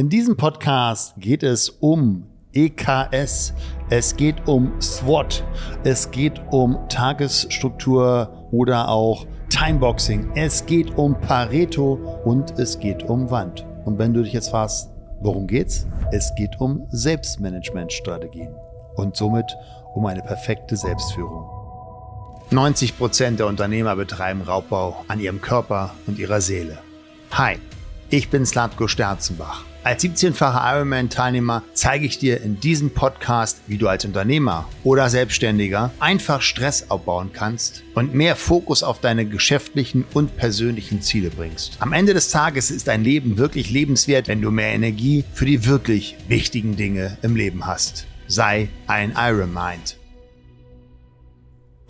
In diesem Podcast geht es um EKS, es geht um SWOT, es geht um Tagesstruktur oder auch Timeboxing, es geht um Pareto und es geht um Wand. Und wenn du dich jetzt fragst, worum geht's? Es geht um Selbstmanagementstrategien und somit um eine perfekte Selbstführung. 90 Prozent der Unternehmer betreiben Raubbau an ihrem Körper und ihrer Seele. Hi, ich bin Slatko Sterzenbach. Als 17-facher Ironman-Teilnehmer zeige ich dir in diesem Podcast, wie du als Unternehmer oder Selbstständiger einfach Stress abbauen kannst und mehr Fokus auf deine geschäftlichen und persönlichen Ziele bringst. Am Ende des Tages ist dein Leben wirklich lebenswert, wenn du mehr Energie für die wirklich wichtigen Dinge im Leben hast. Sei ein Iron Mind.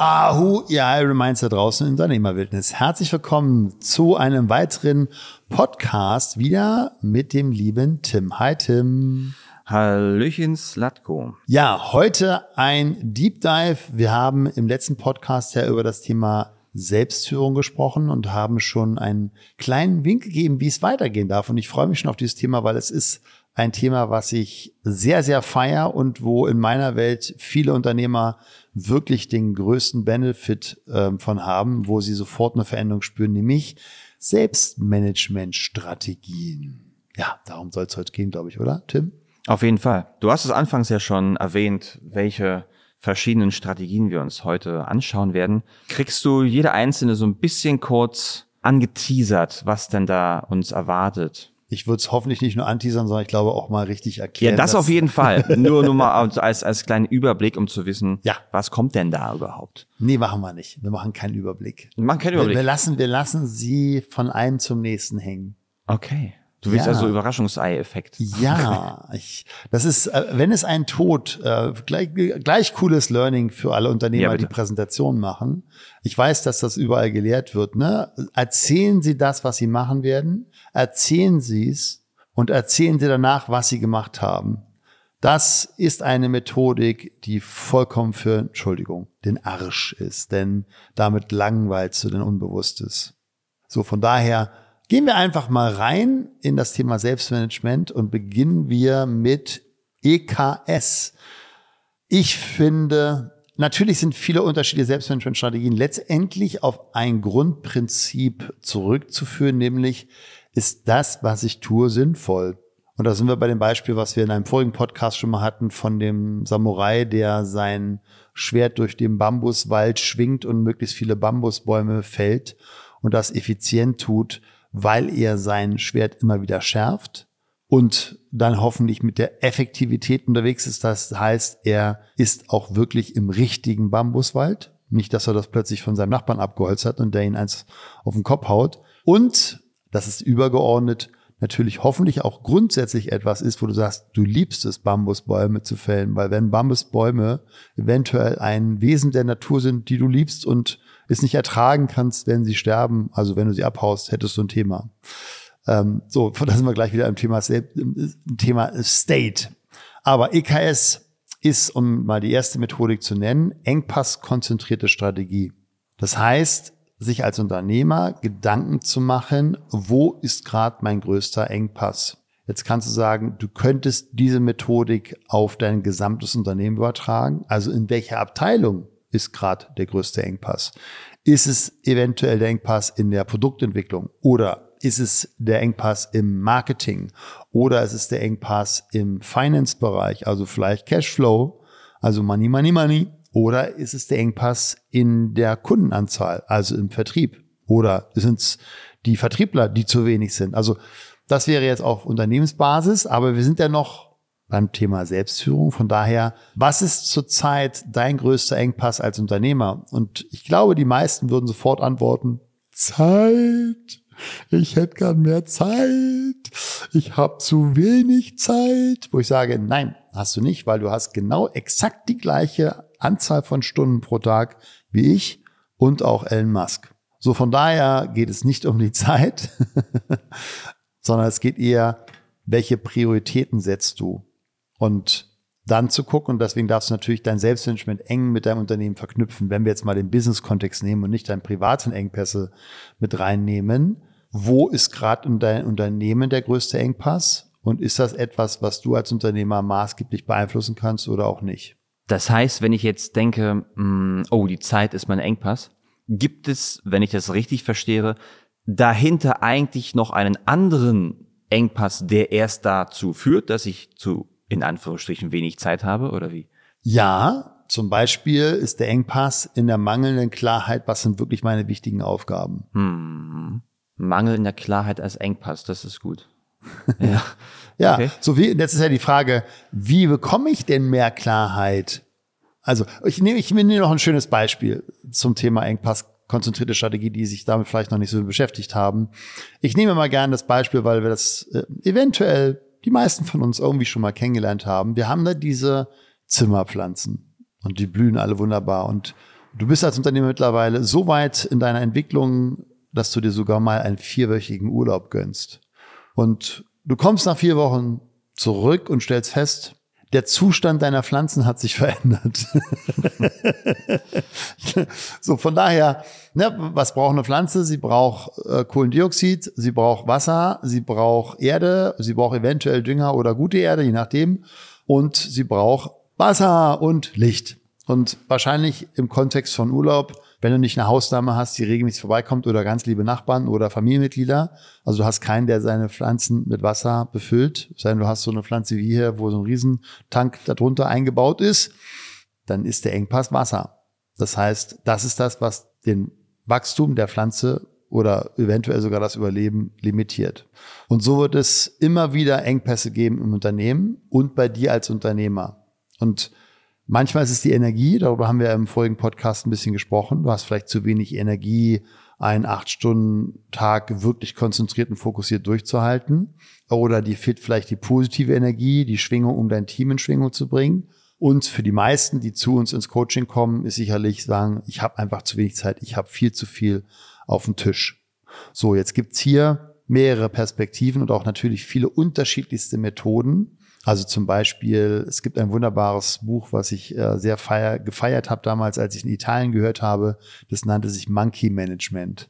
Ahu, ihr Iron Minds da draußen in Unternehmerwildnis. Herzlich willkommen zu einem weiteren Podcast wieder mit dem lieben Tim. Hi Tim. Hallöchen Slatko. Ja, heute ein Deep Dive. Wir haben im letzten Podcast ja über das Thema Selbstführung gesprochen und haben schon einen kleinen Wink gegeben, wie es weitergehen darf. Und ich freue mich schon auf dieses Thema, weil es ist ein Thema, was ich sehr, sehr feier und wo in meiner Welt viele Unternehmer wirklich den größten Benefit äh, von haben, wo sie sofort eine Veränderung spüren, nämlich Selbstmanagement-Strategien. Ja, darum soll es heute gehen, glaube ich, oder, Tim? Auf jeden Fall. Du hast es anfangs ja schon erwähnt, welche verschiedenen Strategien wir uns heute anschauen werden. Kriegst du jede einzelne so ein bisschen kurz angeteasert, was denn da uns erwartet? Ich würde es hoffentlich nicht nur anteasern, sondern ich glaube auch mal richtig erklären. Ja, das auf jeden Fall. nur, nur mal als, als kleinen Überblick, um zu wissen, ja. was kommt denn da überhaupt? Nee, machen wir nicht. Wir machen keinen Überblick. Wir machen keinen Überblick. Wir, wir lassen, wir lassen sie von einem zum nächsten hängen. Okay. Du willst ja. also Überraschungsei-Effekt. Ja, ich, das ist, äh, wenn es ein Tod, äh, gleich, gleich cooles Learning für alle Unternehmer, ja, die Präsentation machen. Ich weiß, dass das überall gelehrt wird. Ne? Erzählen Sie das, was Sie machen werden, erzählen Sie es und erzählen Sie danach, was Sie gemacht haben. Das ist eine Methodik, die vollkommen für, Entschuldigung, den Arsch ist, denn damit langweilst du den Unbewusstes. So, von daher, Gehen wir einfach mal rein in das Thema Selbstmanagement und beginnen wir mit EKS. Ich finde, natürlich sind viele unterschiedliche Selbstmanagementstrategien letztendlich auf ein Grundprinzip zurückzuführen, nämlich ist das, was ich tue, sinnvoll? Und da sind wir bei dem Beispiel, was wir in einem vorigen Podcast schon mal hatten, von dem Samurai, der sein Schwert durch den Bambuswald schwingt und möglichst viele Bambusbäume fällt und das effizient tut weil er sein Schwert immer wieder schärft und dann hoffentlich mit der Effektivität unterwegs ist. Das heißt, er ist auch wirklich im richtigen Bambuswald. Nicht, dass er das plötzlich von seinem Nachbarn abgeholzt hat und der ihn eins auf den Kopf haut. Und, das ist übergeordnet, natürlich hoffentlich auch grundsätzlich etwas ist, wo du sagst, du liebst es, Bambusbäume zu fällen, weil wenn Bambusbäume eventuell ein Wesen der Natur sind, die du liebst und es nicht ertragen kannst, wenn sie sterben, also wenn du sie abhaust, hättest du ein Thema. Ähm, so, da sind wir gleich wieder im Thema, im Thema State. Aber EKS ist, um mal die erste Methodik zu nennen, engpasskonzentrierte Strategie. Das heißt, sich als Unternehmer Gedanken zu machen, wo ist gerade mein größter Engpass? Jetzt kannst du sagen, du könntest diese Methodik auf dein gesamtes Unternehmen übertragen. Also in welcher Abteilung ist gerade der größte Engpass? Ist es eventuell der Engpass in der Produktentwicklung oder ist es der Engpass im Marketing oder ist es der Engpass im Finance-Bereich, also vielleicht Cashflow, also Money, Money, Money oder ist es der Engpass in der Kundenanzahl, also im Vertrieb oder sind es die Vertriebler, die zu wenig sind? Also das wäre jetzt auf Unternehmensbasis, aber wir sind ja noch beim Thema Selbstführung. Von daher, was ist zurzeit dein größter Engpass als Unternehmer? Und ich glaube, die meisten würden sofort antworten, Zeit. Ich hätte gern mehr Zeit. Ich habe zu wenig Zeit. Wo ich sage, nein, hast du nicht, weil du hast genau exakt die gleiche Anzahl von Stunden pro Tag wie ich und auch Elon Musk. So von daher geht es nicht um die Zeit, sondern es geht eher, welche Prioritäten setzt du? Und dann zu gucken, und deswegen darfst du natürlich dein Selbstmanagement eng mit deinem Unternehmen verknüpfen, wenn wir jetzt mal den Business-Kontext nehmen und nicht deinen privaten Engpässe mit reinnehmen. Wo ist gerade in deinem Unternehmen der größte Engpass? Und ist das etwas, was du als Unternehmer maßgeblich beeinflussen kannst oder auch nicht? Das heißt, wenn ich jetzt denke, mh, oh, die Zeit ist mein Engpass, gibt es, wenn ich das richtig verstehe, dahinter eigentlich noch einen anderen Engpass, der erst dazu führt, dass ich zu, in Anführungsstrichen, wenig Zeit habe oder wie? Ja, zum Beispiel ist der Engpass in der mangelnden Klarheit, was sind wirklich meine wichtigen Aufgaben. Hm. Mangel in der Klarheit als Engpass, das ist gut. Ja, ja okay. so wie, jetzt ist ja die Frage, wie bekomme ich denn mehr Klarheit? Also ich nehme, ich nehme noch ein schönes Beispiel zum Thema Engpass konzentrierte Strategie, die sich damit vielleicht noch nicht so beschäftigt haben. Ich nehme mal gerne das Beispiel, weil wir das äh, eventuell die meisten von uns irgendwie schon mal kennengelernt haben. Wir haben da diese Zimmerpflanzen und die blühen alle wunderbar. Und du bist als Unternehmer mittlerweile so weit in deiner Entwicklung, dass du dir sogar mal einen vierwöchigen Urlaub gönnst. Und du kommst nach vier Wochen zurück und stellst fest, der Zustand deiner Pflanzen hat sich verändert. so, von daher, ne, was braucht eine Pflanze? Sie braucht äh, Kohlendioxid, sie braucht Wasser, sie braucht Erde, sie braucht eventuell Dünger oder gute Erde, je nachdem. Und sie braucht Wasser und Licht. Und wahrscheinlich im Kontext von Urlaub wenn du nicht eine Hausdame hast, die regelmäßig vorbeikommt oder ganz liebe Nachbarn oder Familienmitglieder, also du hast keinen, der seine Pflanzen mit Wasser befüllt, sondern du hast so eine Pflanze wie hier, wo so ein Riesentank darunter eingebaut ist, dann ist der Engpass Wasser. Das heißt, das ist das, was den Wachstum der Pflanze oder eventuell sogar das Überleben limitiert. Und so wird es immer wieder Engpässe geben im Unternehmen und bei dir als Unternehmer. Und Manchmal ist es die Energie, darüber haben wir im vorigen Podcast ein bisschen gesprochen. Du hast vielleicht zu wenig Energie, einen acht Stunden Tag wirklich konzentriert und fokussiert durchzuhalten. Oder die fehlt vielleicht die positive Energie, die Schwingung, um dein Team in Schwingung zu bringen. Und für die meisten, die zu uns ins Coaching kommen, ist sicherlich sagen, ich habe einfach zu wenig Zeit, ich habe viel zu viel auf dem Tisch. So, jetzt gibt's hier mehrere Perspektiven und auch natürlich viele unterschiedlichste Methoden, also zum Beispiel, es gibt ein wunderbares Buch, was ich äh, sehr feier, gefeiert habe damals, als ich in Italien gehört habe. Das nannte sich Monkey Management.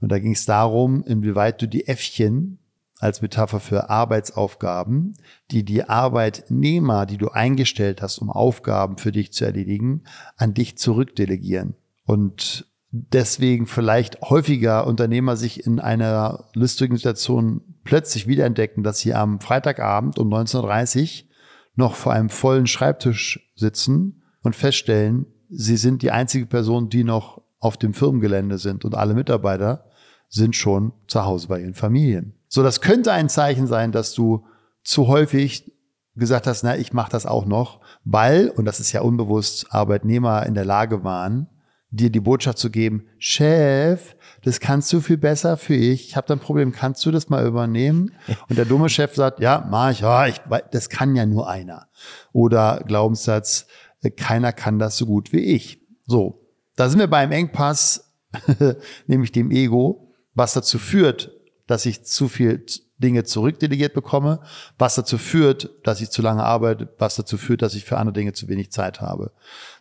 Und da ging es darum, inwieweit du die Äffchen als Metapher für Arbeitsaufgaben, die die Arbeitnehmer, die du eingestellt hast, um Aufgaben für dich zu erledigen, an dich zurückdelegieren. Und deswegen vielleicht häufiger Unternehmer sich in einer lustigen Situation plötzlich wiederentdecken, dass sie am Freitagabend um 19.30 Uhr noch vor einem vollen Schreibtisch sitzen und feststellen, sie sind die einzige Person, die noch auf dem Firmengelände sind und alle Mitarbeiter sind schon zu Hause bei ihren Familien. So, das könnte ein Zeichen sein, dass du zu häufig gesagt hast, na, ich mache das auch noch, weil, und das ist ja unbewusst, Arbeitnehmer in der Lage waren, dir die Botschaft zu geben, Chef, das kannst du viel besser für ich. Ich habe da ein Problem, kannst du das mal übernehmen? Und der dumme Chef sagt, ja, mach ich, ja, ich, das kann ja nur einer. Oder Glaubenssatz, äh, keiner kann das so gut wie ich. So, da sind wir beim Engpass, nämlich dem Ego, was dazu führt, dass ich zu viel Dinge zurückdelegiert bekomme, was dazu führt, dass ich zu lange arbeite, was dazu führt, dass ich für andere Dinge zu wenig Zeit habe.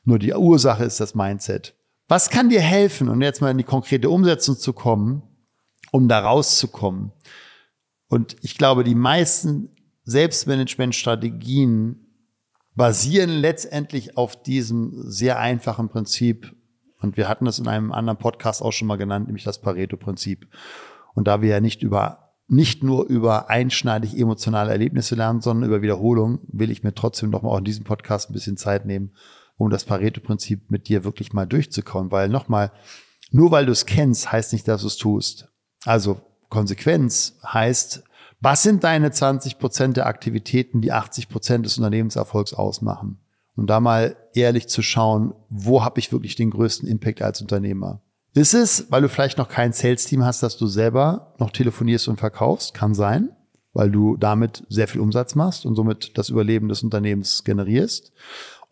Nur die Ursache ist das Mindset. Was kann dir helfen, um jetzt mal in die konkrete Umsetzung zu kommen, um da rauszukommen? Und ich glaube, die meisten Selbstmanagement-Strategien basieren letztendlich auf diesem sehr einfachen Prinzip. Und wir hatten das in einem anderen Podcast auch schon mal genannt, nämlich das Pareto-Prinzip. Und da wir ja nicht über, nicht nur über einschneidig emotionale Erlebnisse lernen, sondern über Wiederholung, will ich mir trotzdem noch mal auch in diesem Podcast ein bisschen Zeit nehmen, um das Pareto-Prinzip mit dir wirklich mal durchzukauen. Weil nochmal, nur weil du es kennst, heißt nicht, dass du es tust. Also Konsequenz heißt, was sind deine 20 Prozent der Aktivitäten, die 80 Prozent des Unternehmenserfolgs ausmachen? Und da mal ehrlich zu schauen, wo habe ich wirklich den größten Impact als Unternehmer? Ist es, weil du vielleicht noch kein Sales-Team hast, dass du selber noch telefonierst und verkaufst? Kann sein, weil du damit sehr viel Umsatz machst und somit das Überleben des Unternehmens generierst.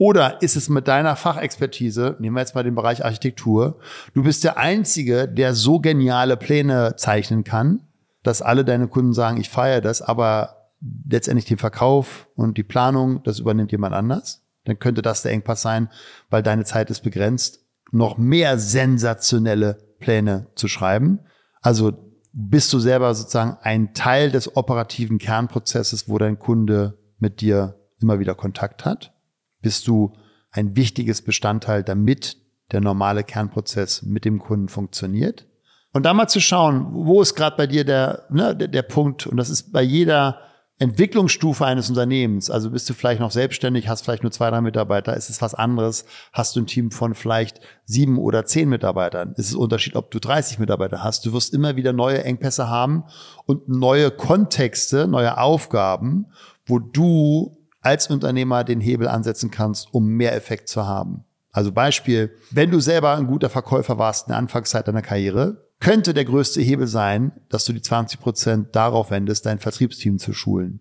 Oder ist es mit deiner Fachexpertise, nehmen wir jetzt mal den Bereich Architektur, du bist der Einzige, der so geniale Pläne zeichnen kann, dass alle deine Kunden sagen, ich feiere das, aber letztendlich den Verkauf und die Planung, das übernimmt jemand anders. Dann könnte das der Engpass sein, weil deine Zeit ist begrenzt, noch mehr sensationelle Pläne zu schreiben. Also bist du selber sozusagen ein Teil des operativen Kernprozesses, wo dein Kunde mit dir immer wieder Kontakt hat? Bist du ein wichtiges Bestandteil, damit der normale Kernprozess mit dem Kunden funktioniert? Und da mal zu schauen, wo ist gerade bei dir der, ne, der, der Punkt, und das ist bei jeder Entwicklungsstufe eines Unternehmens, also bist du vielleicht noch selbstständig, hast vielleicht nur zwei, drei Mitarbeiter, ist es was anderes. Hast du ein Team von vielleicht sieben oder zehn Mitarbeitern, ist es Unterschied, ob du 30 Mitarbeiter hast. Du wirst immer wieder neue Engpässe haben und neue Kontexte, neue Aufgaben, wo du als Unternehmer den Hebel ansetzen kannst, um mehr Effekt zu haben. Also Beispiel, wenn du selber ein guter Verkäufer warst in der Anfangszeit deiner Karriere, könnte der größte Hebel sein, dass du die 20 Prozent darauf wendest, dein Vertriebsteam zu schulen.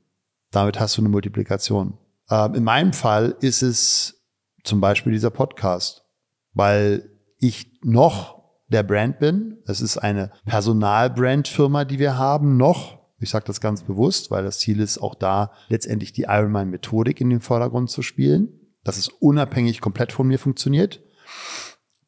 Damit hast du eine Multiplikation. Ähm, in meinem Fall ist es zum Beispiel dieser Podcast, weil ich noch der Brand bin. Es ist eine Personalbrandfirma, die wir haben, noch. Ich sage das ganz bewusst, weil das Ziel ist, auch da letztendlich die Ironman-Methodik in den Vordergrund zu spielen, dass es unabhängig komplett von mir funktioniert.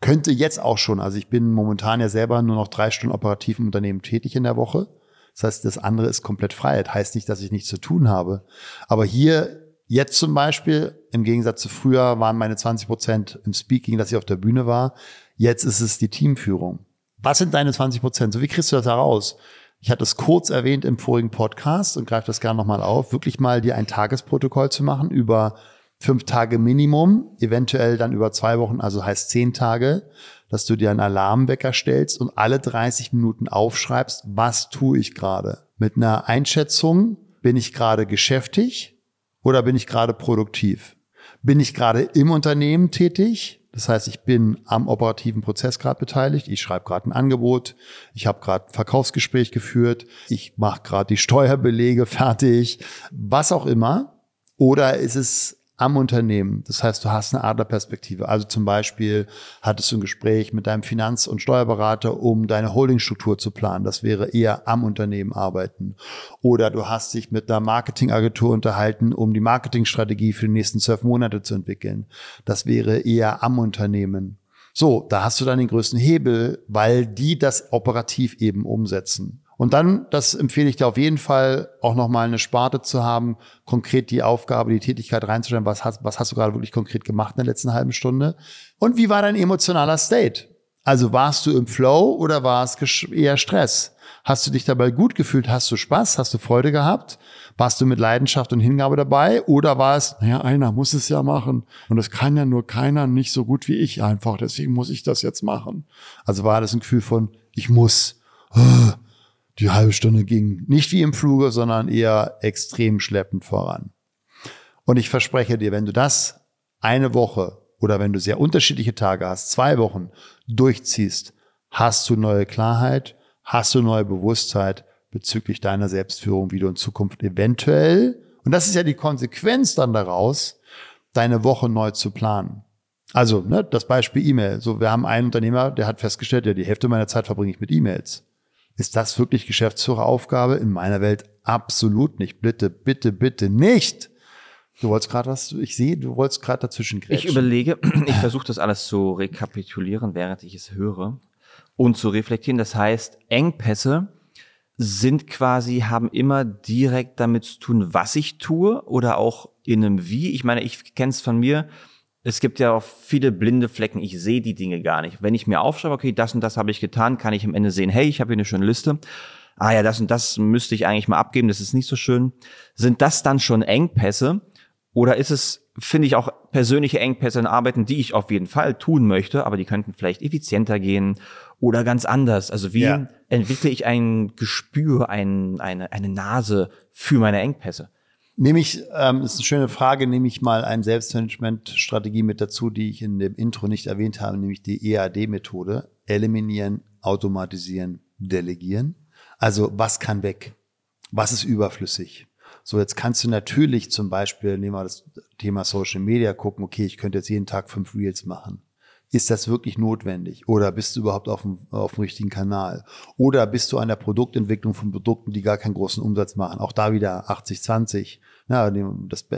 Könnte jetzt auch schon. Also ich bin momentan ja selber nur noch drei Stunden operativ im Unternehmen tätig in der Woche. Das heißt, das andere ist komplett Freiheit. Heißt nicht, dass ich nichts zu tun habe. Aber hier jetzt zum Beispiel, im Gegensatz zu früher, waren meine 20 Prozent im Speaking, dass ich auf der Bühne war. Jetzt ist es die Teamführung. Was sind deine 20 Prozent? So wie kriegst du das heraus? Ich hatte es kurz erwähnt im vorigen Podcast und greife das gerne nochmal auf, wirklich mal dir ein Tagesprotokoll zu machen über fünf Tage Minimum, eventuell dann über zwei Wochen, also heißt zehn Tage, dass du dir einen Alarmwecker stellst und alle 30 Minuten aufschreibst, was tue ich gerade? Mit einer Einschätzung, bin ich gerade geschäftig oder bin ich gerade produktiv? Bin ich gerade im Unternehmen tätig? Das heißt, ich bin am operativen Prozess gerade beteiligt. Ich schreibe gerade ein Angebot. Ich habe gerade ein Verkaufsgespräch geführt. Ich mache gerade die Steuerbelege fertig. Was auch immer. Oder ist es am Unternehmen. Das heißt, du hast eine Adlerperspektive. Also zum Beispiel hattest du ein Gespräch mit deinem Finanz- und Steuerberater, um deine Holdingstruktur zu planen. Das wäre eher am Unternehmen arbeiten. Oder du hast dich mit einer Marketingagentur unterhalten, um die Marketingstrategie für die nächsten zwölf Monate zu entwickeln. Das wäre eher am Unternehmen. So, da hast du dann den größten Hebel, weil die das operativ eben umsetzen. Und dann, das empfehle ich dir auf jeden Fall, auch nochmal eine Sparte zu haben, konkret die Aufgabe, die Tätigkeit reinzustellen. Was hast, was hast du gerade wirklich konkret gemacht in der letzten halben Stunde? Und wie war dein emotionaler State? Also warst du im Flow oder war es eher Stress? Hast du dich dabei gut gefühlt? Hast du Spaß? Hast du Freude gehabt? Warst du mit Leidenschaft und Hingabe dabei? Oder war es, naja, einer muss es ja machen. Und das kann ja nur keiner nicht so gut wie ich einfach. Deswegen muss ich das jetzt machen. Also war das ein Gefühl von, ich muss die halbe Stunde ging nicht wie im Fluge, sondern eher extrem schleppend voran. Und ich verspreche dir, wenn du das eine Woche oder wenn du sehr unterschiedliche Tage hast, zwei Wochen durchziehst, hast du neue Klarheit, hast du neue Bewusstheit bezüglich deiner Selbstführung, wie du in Zukunft eventuell, und das ist ja die Konsequenz dann daraus, deine Woche neu zu planen. Also, ne, das Beispiel E-Mail. So, wir haben einen Unternehmer, der hat festgestellt, ja, die Hälfte meiner Zeit verbringe ich mit E-Mails. Ist das wirklich Geschäftsführeraufgabe? In meiner Welt absolut nicht. Bitte, bitte, bitte nicht. Du wolltest gerade was, ich sehe, du wolltest gerade dazwischen grätschen. Ich überlege, ich versuche das alles zu rekapitulieren, während ich es höre und zu reflektieren. Das heißt, Engpässe sind quasi, haben immer direkt damit zu tun, was ich tue oder auch in einem Wie. Ich meine, ich kenne es von mir, es gibt ja auch viele blinde Flecken. Ich sehe die Dinge gar nicht. Wenn ich mir aufschreibe, okay, das und das habe ich getan, kann ich am Ende sehen, hey, ich habe hier eine schöne Liste. Ah ja, das und das müsste ich eigentlich mal abgeben, das ist nicht so schön. Sind das dann schon Engpässe? Oder ist es, finde ich, auch persönliche Engpässe in Arbeiten, die ich auf jeden Fall tun möchte, aber die könnten vielleicht effizienter gehen oder ganz anders? Also wie ja. entwickle ich ein Gespür, ein, eine, eine Nase für meine Engpässe? Nehme ich, ähm, ist eine schöne Frage, nehme ich mal eine Selbstmanagement-Strategie mit dazu, die ich in dem Intro nicht erwähnt habe, nämlich die EAD-Methode. Eliminieren, automatisieren, delegieren. Also was kann weg? Was ist überflüssig? So, jetzt kannst du natürlich zum Beispiel, nehmen wir das Thema Social Media, gucken, okay, ich könnte jetzt jeden Tag fünf Reels machen. Ist das wirklich notwendig? Oder bist du überhaupt auf dem, auf dem richtigen Kanal? Oder bist du an der Produktentwicklung von Produkten, die gar keinen großen Umsatz machen? Auch da wieder 80-20. Ja,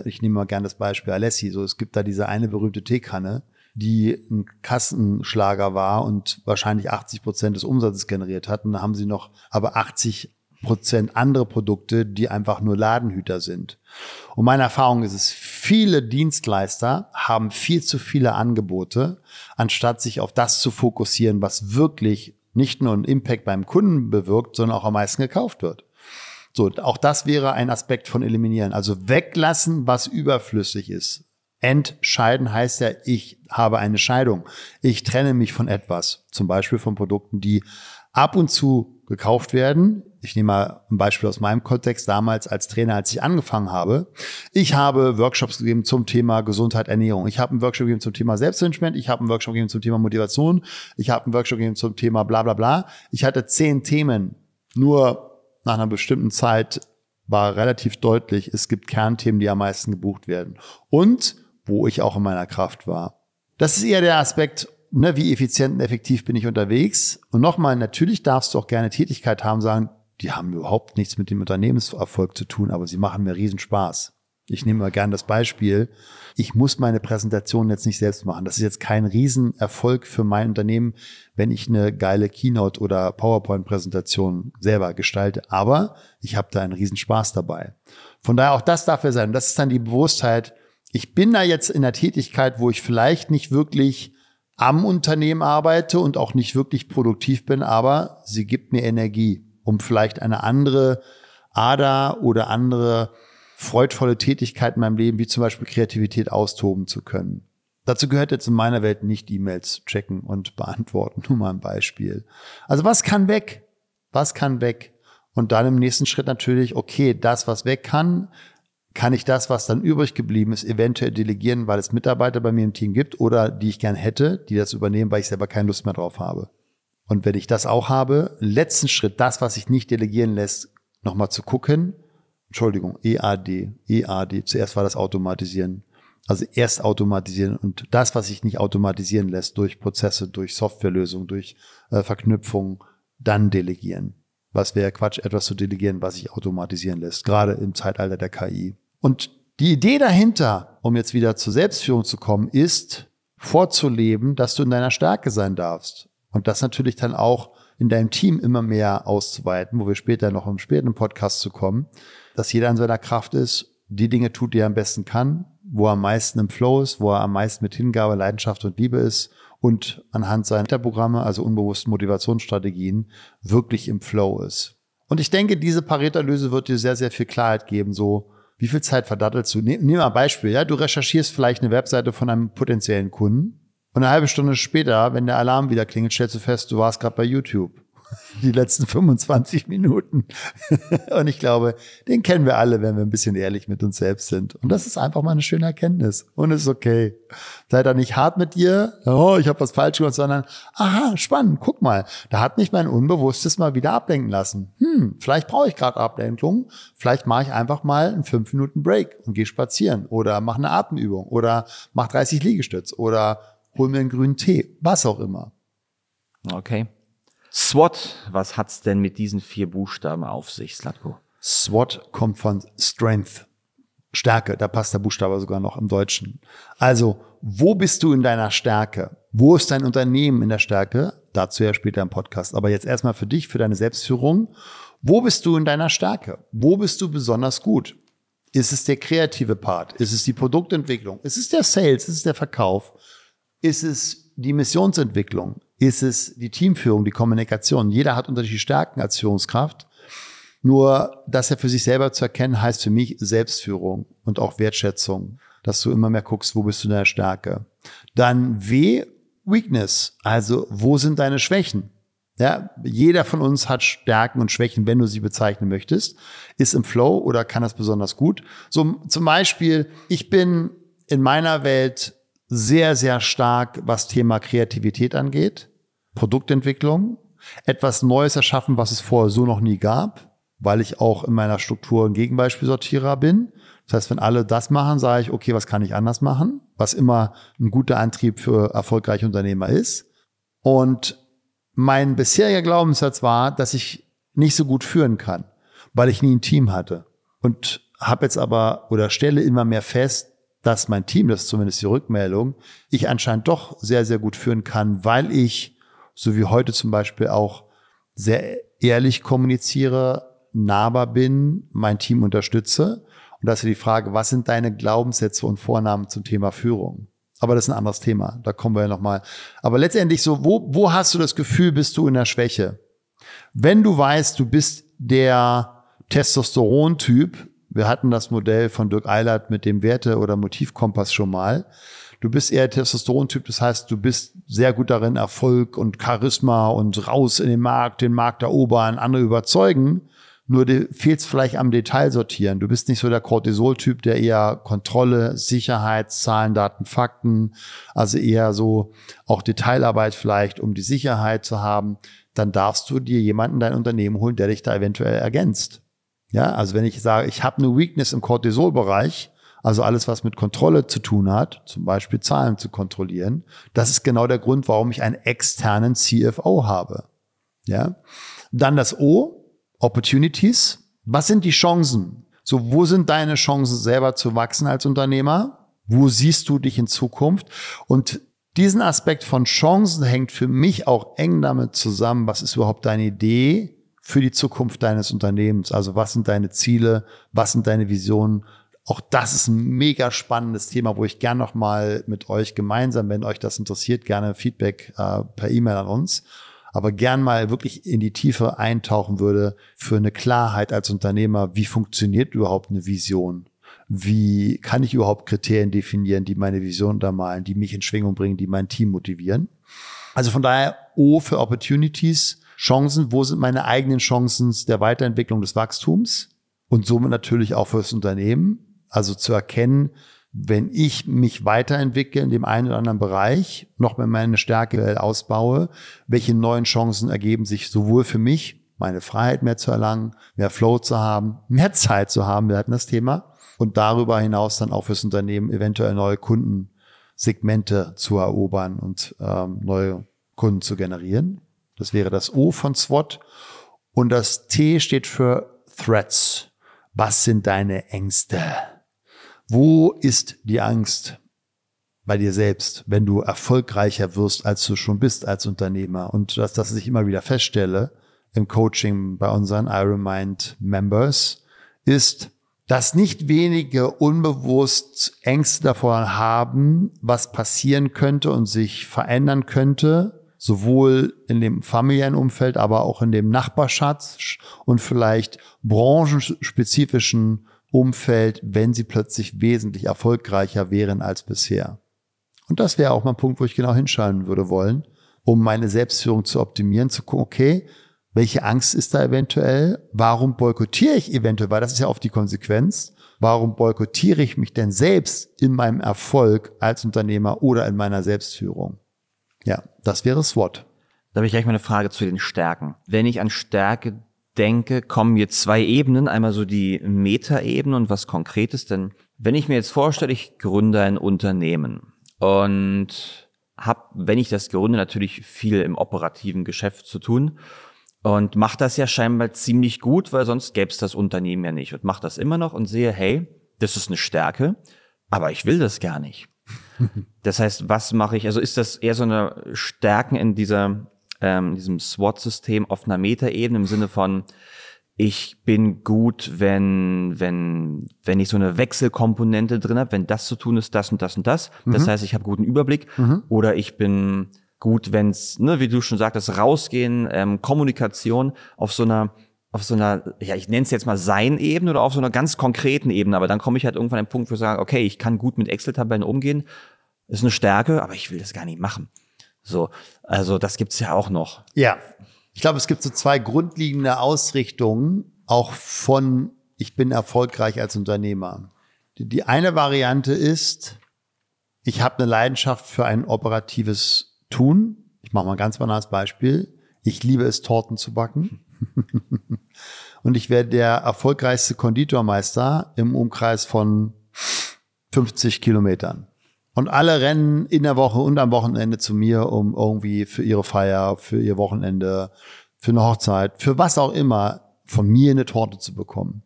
ich nehme mal gerne das Beispiel Alessi. So, es gibt da diese eine berühmte Teekanne, die ein Kassenschlager war und wahrscheinlich 80 Prozent des Umsatzes generiert hat. Und dann haben sie noch aber 80 Prozent andere Produkte, die einfach nur Ladenhüter sind. Und meine Erfahrung ist es, viele Dienstleister haben viel zu viele Angebote, anstatt sich auf das zu fokussieren, was wirklich nicht nur einen Impact beim Kunden bewirkt, sondern auch am meisten gekauft wird. So, auch das wäre ein Aspekt von eliminieren. Also weglassen, was überflüssig ist. Entscheiden heißt ja, ich habe eine Scheidung. Ich trenne mich von etwas, zum Beispiel von Produkten, die ab und zu gekauft werden. Ich nehme mal ein Beispiel aus meinem Kontext damals als Trainer, als ich angefangen habe. Ich habe Workshops gegeben zum Thema Gesundheit, Ernährung. Ich habe einen Workshop gegeben zum Thema Selbstmanagement. Ich habe einen Workshop gegeben zum Thema Motivation. Ich habe einen Workshop gegeben zum Thema bla bla bla. Ich hatte zehn Themen. Nur nach einer bestimmten Zeit war relativ deutlich, es gibt Kernthemen, die am meisten gebucht werden. Und wo ich auch in meiner Kraft war. Das ist eher der Aspekt, ne, wie effizient und effektiv bin ich unterwegs. Und nochmal, natürlich darfst du auch gerne Tätigkeit haben, sagen, die haben überhaupt nichts mit dem Unternehmenserfolg zu tun, aber sie machen mir Riesenspaß. Ich nehme mal gern das Beispiel. Ich muss meine Präsentation jetzt nicht selbst machen. Das ist jetzt kein Riesenerfolg für mein Unternehmen, wenn ich eine geile Keynote oder PowerPoint-Präsentation selber gestalte. Aber ich habe da einen Riesenspaß dabei. Von daher auch das darf ja sein. Das ist dann die Bewusstheit. Ich bin da jetzt in der Tätigkeit, wo ich vielleicht nicht wirklich am Unternehmen arbeite und auch nicht wirklich produktiv bin, aber sie gibt mir Energie, um vielleicht eine andere Ader oder andere freudvolle Tätigkeit in meinem Leben, wie zum Beispiel Kreativität austoben zu können. Dazu gehört jetzt in meiner Welt nicht E-Mails checken und beantworten. Nur mal ein Beispiel. Also was kann weg? Was kann weg? Und dann im nächsten Schritt natürlich, okay, das, was weg kann, kann ich das, was dann übrig geblieben ist, eventuell delegieren, weil es Mitarbeiter bei mir im Team gibt oder die ich gern hätte, die das übernehmen, weil ich selber keine Lust mehr drauf habe. Und wenn ich das auch habe, letzten Schritt, das, was sich nicht delegieren lässt, nochmal zu gucken, Entschuldigung, EAD, EAD, zuerst war das Automatisieren. Also erst automatisieren und das, was sich nicht automatisieren lässt, durch Prozesse, durch Softwarelösungen, durch äh, Verknüpfung, dann delegieren. Was wäre Quatsch, etwas zu delegieren, was sich automatisieren lässt, gerade im Zeitalter der KI. Und die Idee dahinter, um jetzt wieder zur Selbstführung zu kommen, ist vorzuleben, dass du in deiner Stärke sein darfst. Und das natürlich dann auch in deinem Team immer mehr auszuweiten, wo wir später noch im späten Podcast zu kommen, dass jeder in seiner Kraft ist, die Dinge tut, die er am besten kann, wo er am meisten im Flow ist, wo er am meisten mit Hingabe, Leidenschaft und Liebe ist und anhand seiner Programme, also unbewussten Motivationsstrategien, wirklich im Flow ist. Und ich denke, diese Pareto-Löse wird dir sehr, sehr viel Klarheit geben, so wie viel Zeit verdattelst du? Nehmen wir mal ein Beispiel, ja, du recherchierst vielleicht eine Webseite von einem potenziellen Kunden und eine halbe Stunde später, wenn der Alarm wieder klingelt, stellst du fest, du warst gerade bei YouTube die letzten 25 Minuten. Und ich glaube, den kennen wir alle, wenn wir ein bisschen ehrlich mit uns selbst sind. Und das ist einfach mal eine schöne Erkenntnis. Und es ist okay. Sei da nicht hart mit dir, oh, ich habe was falsch gemacht, sondern, aha, spannend, guck mal, da hat mich mein Unbewusstes mal wieder ablenken lassen. Hm, vielleicht brauche ich gerade Ablenkung. Vielleicht mache ich einfach mal einen 5 Minuten Break und gehe spazieren oder mache eine Atemübung oder mach 30 Liegestütz oder hol mir einen grünen Tee, was auch immer. Okay. SWOT, was hat's denn mit diesen vier Buchstaben auf sich, Slatko? SWOT kommt von Strength. Stärke, da passt der Buchstabe sogar noch im Deutschen. Also, wo bist du in deiner Stärke? Wo ist dein Unternehmen in der Stärke? Dazu ja später im Podcast. Aber jetzt erstmal für dich, für deine Selbstführung. Wo bist du in deiner Stärke? Wo bist du besonders gut? Ist es der kreative Part? Ist es die Produktentwicklung? Ist es der Sales? Ist es der Verkauf? Ist es die Missionsentwicklung? Ist es die Teamführung, die Kommunikation. Jeder hat unterschiedliche Stärken als Führungskraft. Nur das ja für sich selber zu erkennen, heißt für mich Selbstführung und auch Wertschätzung, dass du immer mehr guckst, wo bist du in der Stärke. Dann W, Weakness, also wo sind deine Schwächen? Ja, jeder von uns hat Stärken und Schwächen, wenn du sie bezeichnen möchtest, ist im Flow oder kann das besonders gut. So zum Beispiel, ich bin in meiner Welt sehr, sehr stark, was Thema Kreativität angeht, Produktentwicklung, etwas Neues erschaffen, was es vorher so noch nie gab, weil ich auch in meiner Struktur ein Gegenbeispielsortierer bin. Das heißt, wenn alle das machen, sage ich, okay, was kann ich anders machen? Was immer ein guter Antrieb für erfolgreiche Unternehmer ist. Und mein bisheriger Glaubenssatz war, dass ich nicht so gut führen kann, weil ich nie ein Team hatte. Und habe jetzt aber oder stelle immer mehr fest, dass mein Team, das ist zumindest die Rückmeldung, ich anscheinend doch sehr, sehr gut führen kann, weil ich, so wie heute zum Beispiel auch, sehr ehrlich kommuniziere, nahbar bin, mein Team unterstütze. Und das ist die Frage, was sind deine Glaubenssätze und Vornamen zum Thema Führung? Aber das ist ein anderes Thema. Da kommen wir ja nochmal. Aber letztendlich so, wo, wo hast du das Gefühl, bist du in der Schwäche? Wenn du weißt, du bist der Testosteron-Typ, wir hatten das Modell von Dirk Eilert mit dem Werte- oder Motivkompass schon mal. Du bist eher Testosteron-Typ, das heißt, du bist sehr gut darin, Erfolg und Charisma und raus in den Markt, den Markt erobern, andere überzeugen. Nur fehlt es vielleicht am Detail sortieren. Du bist nicht so der Cortisol-Typ, der eher Kontrolle, Sicherheit, Zahlen, Daten, Fakten, also eher so auch Detailarbeit vielleicht, um die Sicherheit zu haben. Dann darfst du dir jemanden dein Unternehmen holen, der dich da eventuell ergänzt. Ja, also wenn ich sage, ich habe eine Weakness im Cortisol-Bereich, also alles, was mit Kontrolle zu tun hat, zum Beispiel Zahlen zu kontrollieren, das ist genau der Grund, warum ich einen externen CFO habe. Ja, dann das O, Opportunities. Was sind die Chancen? So, wo sind deine Chancen selber zu wachsen als Unternehmer? Wo siehst du dich in Zukunft? Und diesen Aspekt von Chancen hängt für mich auch eng damit zusammen, was ist überhaupt deine Idee? für die Zukunft deines Unternehmens. Also was sind deine Ziele? Was sind deine Visionen? Auch das ist ein mega spannendes Thema, wo ich gern noch mal mit euch gemeinsam, wenn euch das interessiert, gerne Feedback äh, per E-Mail an uns, aber gern mal wirklich in die Tiefe eintauchen würde für eine Klarheit als Unternehmer. Wie funktioniert überhaupt eine Vision? Wie kann ich überhaupt Kriterien definieren, die meine Vision untermalen, die mich in Schwingung bringen, die mein Team motivieren? Also von daher O für Opportunities, Chancen, wo sind meine eigenen Chancen der Weiterentwicklung des Wachstums und somit natürlich auch fürs Unternehmen. Also zu erkennen, wenn ich mich weiterentwickle in dem einen oder anderen Bereich, noch mehr meine Stärke ausbaue, welche neuen Chancen ergeben sich sowohl für mich, meine Freiheit mehr zu erlangen, mehr Flow zu haben, mehr Zeit zu haben, wir hatten das Thema, und darüber hinaus dann auch fürs Unternehmen eventuell neue Kundensegmente zu erobern und ähm, neue Kunden zu generieren. Das wäre das O von SWOT. Und das T steht für Threats. Was sind deine Ängste? Wo ist die Angst bei dir selbst, wenn du erfolgreicher wirst, als du schon bist als Unternehmer? Und das, das ich immer wieder feststelle im Coaching bei unseren Ironmind Members, ist, dass nicht wenige unbewusst Ängste davor haben, was passieren könnte und sich verändern könnte, sowohl in dem familiären Umfeld, aber auch in dem Nachbarschatz und vielleicht branchenspezifischen Umfeld, wenn sie plötzlich wesentlich erfolgreicher wären als bisher. Und das wäre auch mal ein Punkt, wo ich genau hinschauen würde wollen, um meine Selbstführung zu optimieren, zu gucken, okay, welche Angst ist da eventuell? Warum boykottiere ich eventuell? Weil das ist ja oft die Konsequenz. Warum boykottiere ich mich denn selbst in meinem Erfolg als Unternehmer oder in meiner Selbstführung? Ja, das wäre SWOT. Da habe ich gleich mal eine Frage zu den Stärken. Wenn ich an Stärke denke, kommen mir zwei Ebenen. Einmal so die Metaebene und was Konkretes. Denn wenn ich mir jetzt vorstelle, ich gründe ein Unternehmen und habe, wenn ich das gründe, natürlich viel im operativen Geschäft zu tun und mache das ja scheinbar ziemlich gut, weil sonst gäbe es das Unternehmen ja nicht und mache das immer noch und sehe, hey, das ist eine Stärke, aber ich will das gar nicht. Das heißt, was mache ich? Also ist das eher so eine Stärken in dieser, ähm, diesem SWOT-System auf einer Metaebene im Sinne von, ich bin gut, wenn, wenn, wenn ich so eine Wechselkomponente drin habe, wenn das zu tun ist, das und das und das. Mhm. Das heißt, ich habe guten Überblick. Mhm. Oder ich bin gut, wenn es, ne, wie du schon sagtest, rausgehen, ähm, Kommunikation auf so einer auf so einer, ja, ich nenne es jetzt mal Sein-Ebene oder auf so einer ganz konkreten Ebene, aber dann komme ich halt irgendwann an den Punkt, wo ich sage, okay, ich kann gut mit Excel-Tabellen umgehen, ist eine Stärke, aber ich will das gar nicht machen. So, also das gibt's ja auch noch. Ja, ich glaube, es gibt so zwei grundlegende Ausrichtungen, auch von ich bin erfolgreich als Unternehmer. Die eine Variante ist, ich habe eine Leidenschaft für ein operatives Tun. Ich mache mal ein ganz banales Beispiel. Ich liebe es, Torten zu backen. und ich werde der erfolgreichste Konditormeister im Umkreis von 50 Kilometern. Und alle rennen in der Woche und am Wochenende zu mir, um irgendwie für ihre Feier, für ihr Wochenende, für eine Hochzeit, für was auch immer, von mir eine Torte zu bekommen.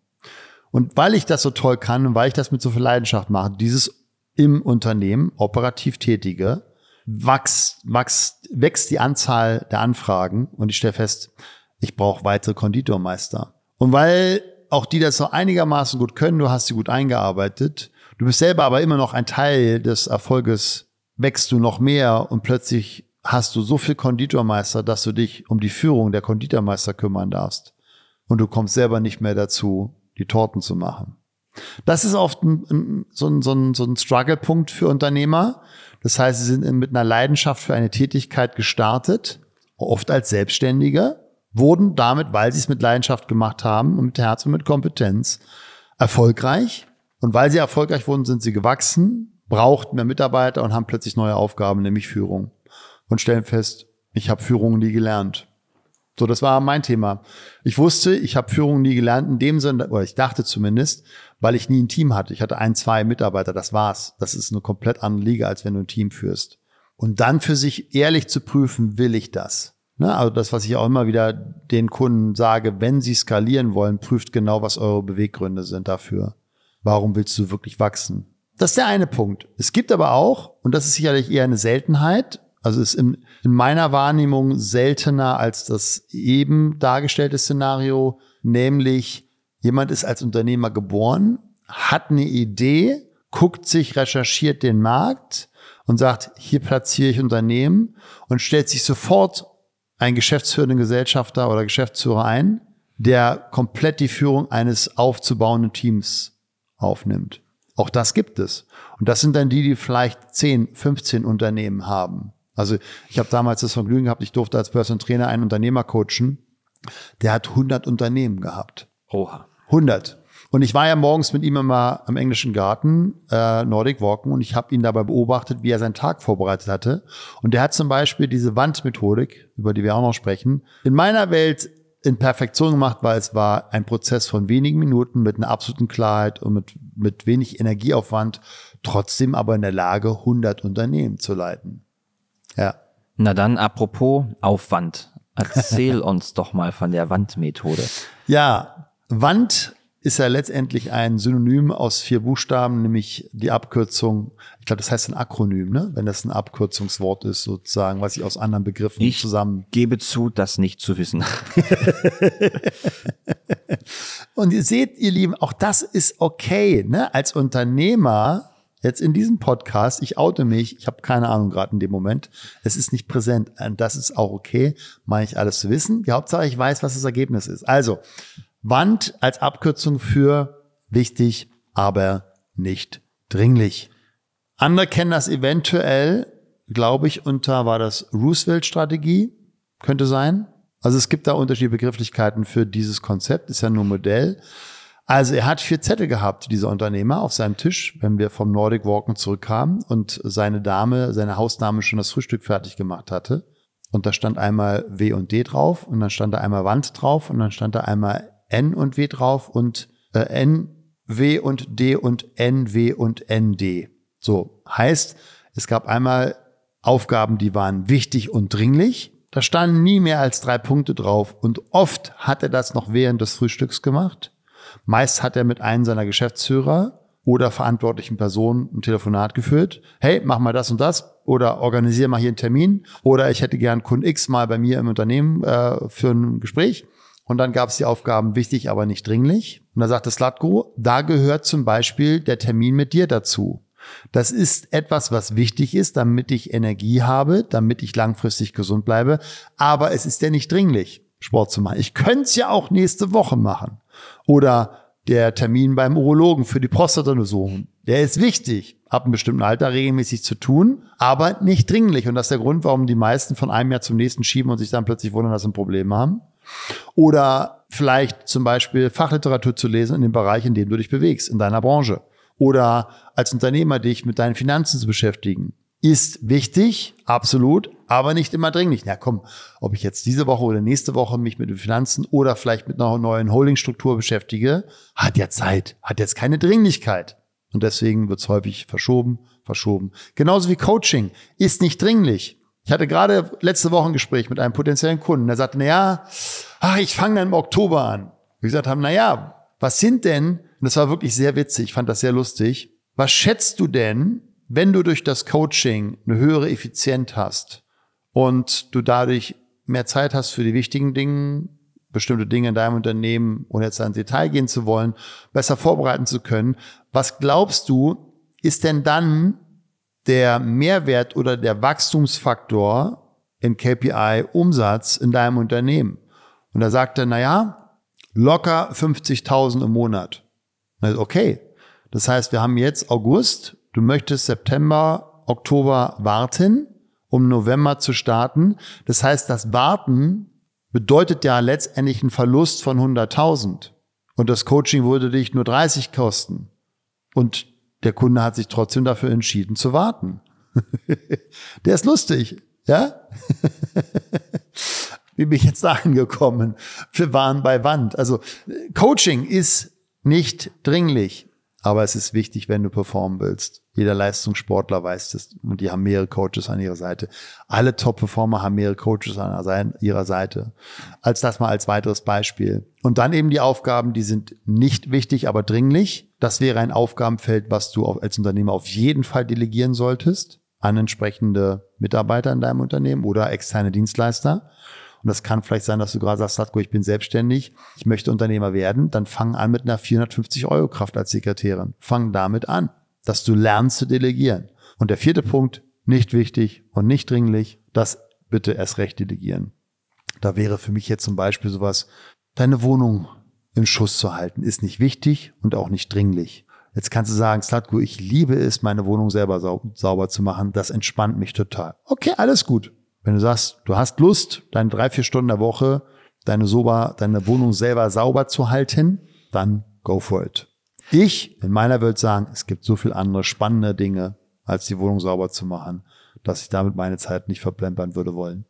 Und weil ich das so toll kann und weil ich das mit so viel Leidenschaft mache, dieses im Unternehmen, operativ Tätige, wächst, wächst, wächst die Anzahl der Anfragen und ich stelle fest, ich brauche weitere Konditormeister. Und weil auch die das so einigermaßen gut können, du hast sie gut eingearbeitet, du bist selber aber immer noch ein Teil des Erfolges, wächst du noch mehr und plötzlich hast du so viel Konditormeister, dass du dich um die Führung der Konditormeister kümmern darfst. Und du kommst selber nicht mehr dazu, die Torten zu machen. Das ist oft ein, so ein, so ein, so ein Struggle-Punkt für Unternehmer. Das heißt, sie sind mit einer Leidenschaft für eine Tätigkeit gestartet, oft als Selbstständige, wurden damit, weil sie es mit Leidenschaft gemacht haben und mit Herz und mit Kompetenz, erfolgreich. Und weil sie erfolgreich wurden, sind sie gewachsen, brauchten mehr Mitarbeiter und haben plötzlich neue Aufgaben, nämlich Führung. Und stellen fest, ich habe Führung nie gelernt. So, das war mein Thema. Ich wusste, ich habe Führung nie gelernt in dem Sinne, oder ich dachte zumindest, weil ich nie ein Team hatte. Ich hatte ein, zwei Mitarbeiter, das war's. Das ist eine komplett andere Liga, als wenn du ein Team führst. Und dann für sich ehrlich zu prüfen, will ich das? Ne? Also das, was ich auch immer wieder den Kunden sage, wenn sie skalieren wollen, prüft genau, was eure Beweggründe sind dafür. Warum willst du wirklich wachsen? Das ist der eine Punkt. Es gibt aber auch, und das ist sicherlich eher eine Seltenheit, also ist in, in meiner Wahrnehmung seltener als das eben dargestellte Szenario, nämlich jemand ist als Unternehmer geboren, hat eine Idee, guckt sich, recherchiert den Markt und sagt, hier platziere ich Unternehmen und stellt sich sofort einen geschäftsführenden Gesellschafter oder Geschäftsführer ein, der komplett die Führung eines aufzubauenden Teams aufnimmt. Auch das gibt es. Und das sind dann die, die vielleicht 10, 15 Unternehmen haben. Also ich habe damals das Vergnügen gehabt, ich durfte als Person Trainer einen Unternehmer coachen, der hat 100 Unternehmen gehabt. Oha. 100. Und ich war ja morgens mit ihm immer am englischen Garten, äh, Nordic Walken, und ich habe ihn dabei beobachtet, wie er seinen Tag vorbereitet hatte. Und der hat zum Beispiel diese Wandmethodik, über die wir auch noch sprechen, in meiner Welt in Perfektion gemacht, weil es war ein Prozess von wenigen Minuten mit einer absoluten Klarheit und mit, mit wenig Energieaufwand, trotzdem aber in der Lage, 100 Unternehmen zu leiten. Ja. Na dann, apropos Aufwand. Erzähl uns doch mal von der Wandmethode. Ja, Wand ist ja letztendlich ein Synonym aus vier Buchstaben, nämlich die Abkürzung, ich glaube, das heißt ein Akronym, ne? wenn das ein Abkürzungswort ist, sozusagen, was ich aus anderen Begriffen ich zusammen. gebe zu, das nicht zu wissen. Und ihr seht, ihr Lieben, auch das ist okay. Ne? Als Unternehmer Jetzt in diesem Podcast, ich oute mich, ich habe keine Ahnung gerade in dem Moment. Es ist nicht präsent. Und das ist auch okay, meine ich alles zu wissen. Die Hauptsache, ich weiß, was das Ergebnis ist. Also, Wand als Abkürzung für wichtig, aber nicht dringlich. Andere kennen das eventuell, glaube ich, unter, war das Roosevelt-Strategie? Könnte sein. Also es gibt da unterschiedliche Begrifflichkeiten für dieses Konzept, ist ja nur Modell. Also er hat vier Zettel gehabt, dieser Unternehmer, auf seinem Tisch, wenn wir vom Nordic Walken zurückkamen und seine Dame, seine Hausdame schon das Frühstück fertig gemacht hatte. Und da stand einmal W und D drauf und dann stand da einmal Wand drauf und dann stand da einmal N und W drauf und äh, N, W und D und N, W und N, D. So heißt, es gab einmal Aufgaben, die waren wichtig und dringlich. Da standen nie mehr als drei Punkte drauf und oft hat er das noch während des Frühstücks gemacht. Meist hat er mit einem seiner Geschäftsführer oder verantwortlichen Personen ein Telefonat geführt. Hey, mach mal das und das oder organisiere mal hier einen Termin oder ich hätte gern Kunden X mal bei mir im Unternehmen äh, für ein Gespräch. Und dann gab es die Aufgaben wichtig, aber nicht dringlich. Und da sagte Slatko, da gehört zum Beispiel der Termin mit dir dazu. Das ist etwas, was wichtig ist, damit ich Energie habe, damit ich langfristig gesund bleibe. Aber es ist ja nicht dringlich, Sport zu machen. Ich könnte es ja auch nächste Woche machen. Oder der Termin beim Urologen für die Prostatuntersuchung. Der ist wichtig, ab einem bestimmten Alter regelmäßig zu tun, aber nicht dringlich. Und das ist der Grund, warum die meisten von einem Jahr zum nächsten schieben und sich dann plötzlich wundern, dass sie ein Problem haben. Oder vielleicht zum Beispiel Fachliteratur zu lesen in dem Bereich, in dem du dich bewegst, in deiner Branche. Oder als Unternehmer dich mit deinen Finanzen zu beschäftigen ist wichtig, absolut, aber nicht immer dringlich. Na komm, ob ich jetzt diese Woche oder nächste Woche mich mit den Finanzen oder vielleicht mit einer neuen Holdingstruktur beschäftige, hat ja Zeit, hat jetzt keine Dringlichkeit. Und deswegen wird es häufig verschoben, verschoben. Genauso wie Coaching ist nicht dringlich. Ich hatte gerade letzte Woche ein Gespräch mit einem potenziellen Kunden, der sagte, na ja, ach, ich fange dann im Oktober an. Wir gesagt haben, na ja, was sind denn, und das war wirklich sehr witzig, ich fand das sehr lustig, was schätzt du denn, wenn du durch das Coaching eine höhere Effizienz hast und du dadurch mehr Zeit hast für die wichtigen Dinge, bestimmte Dinge in deinem Unternehmen, ohne jetzt ins Detail gehen zu wollen, besser vorbereiten zu können. Was glaubst du, ist denn dann der Mehrwert oder der Wachstumsfaktor in KPI Umsatz in deinem Unternehmen? Und da sagt er, na ja, locker 50.000 im Monat. Okay. Das heißt, wir haben jetzt August, du möchtest September, Oktober warten, um November zu starten. Das heißt, das Warten bedeutet ja letztendlich einen Verlust von 100.000. Und das Coaching würde dich nur 30 kosten. Und der Kunde hat sich trotzdem dafür entschieden zu warten. der ist lustig, ja? Wie bin ich jetzt da angekommen? Wir waren bei Wand. Also Coaching ist nicht dringlich, aber es ist wichtig, wenn du performen willst. Jeder Leistungssportler weiß das und die haben mehrere Coaches an ihrer Seite. Alle Top-Performer haben mehrere Coaches an ihrer Seite. Als das mal als weiteres Beispiel. Und dann eben die Aufgaben, die sind nicht wichtig, aber dringlich. Das wäre ein Aufgabenfeld, was du als Unternehmer auf jeden Fall delegieren solltest an entsprechende Mitarbeiter in deinem Unternehmen oder externe Dienstleister. Und das kann vielleicht sein, dass du gerade sagst, Satko, ich bin selbstständig, ich möchte Unternehmer werden. Dann fang an mit einer 450 Euro Kraft als Sekretärin. Fang damit an dass du lernst zu delegieren. Und der vierte Punkt, nicht wichtig und nicht dringlich, das bitte erst recht delegieren. Da wäre für mich jetzt zum Beispiel sowas, deine Wohnung im Schuss zu halten, ist nicht wichtig und auch nicht dringlich. Jetzt kannst du sagen, Slatko, ich liebe es, meine Wohnung selber sau sauber zu machen. Das entspannt mich total. Okay, alles gut. Wenn du sagst, du hast Lust, deine drei, vier Stunden der Woche deine, sauber, deine Wohnung selber sauber zu halten, dann go for it. Ich in meiner Welt sagen, es gibt so viel andere spannende Dinge, als die Wohnung sauber zu machen, dass ich damit meine Zeit nicht verplempern würde wollen.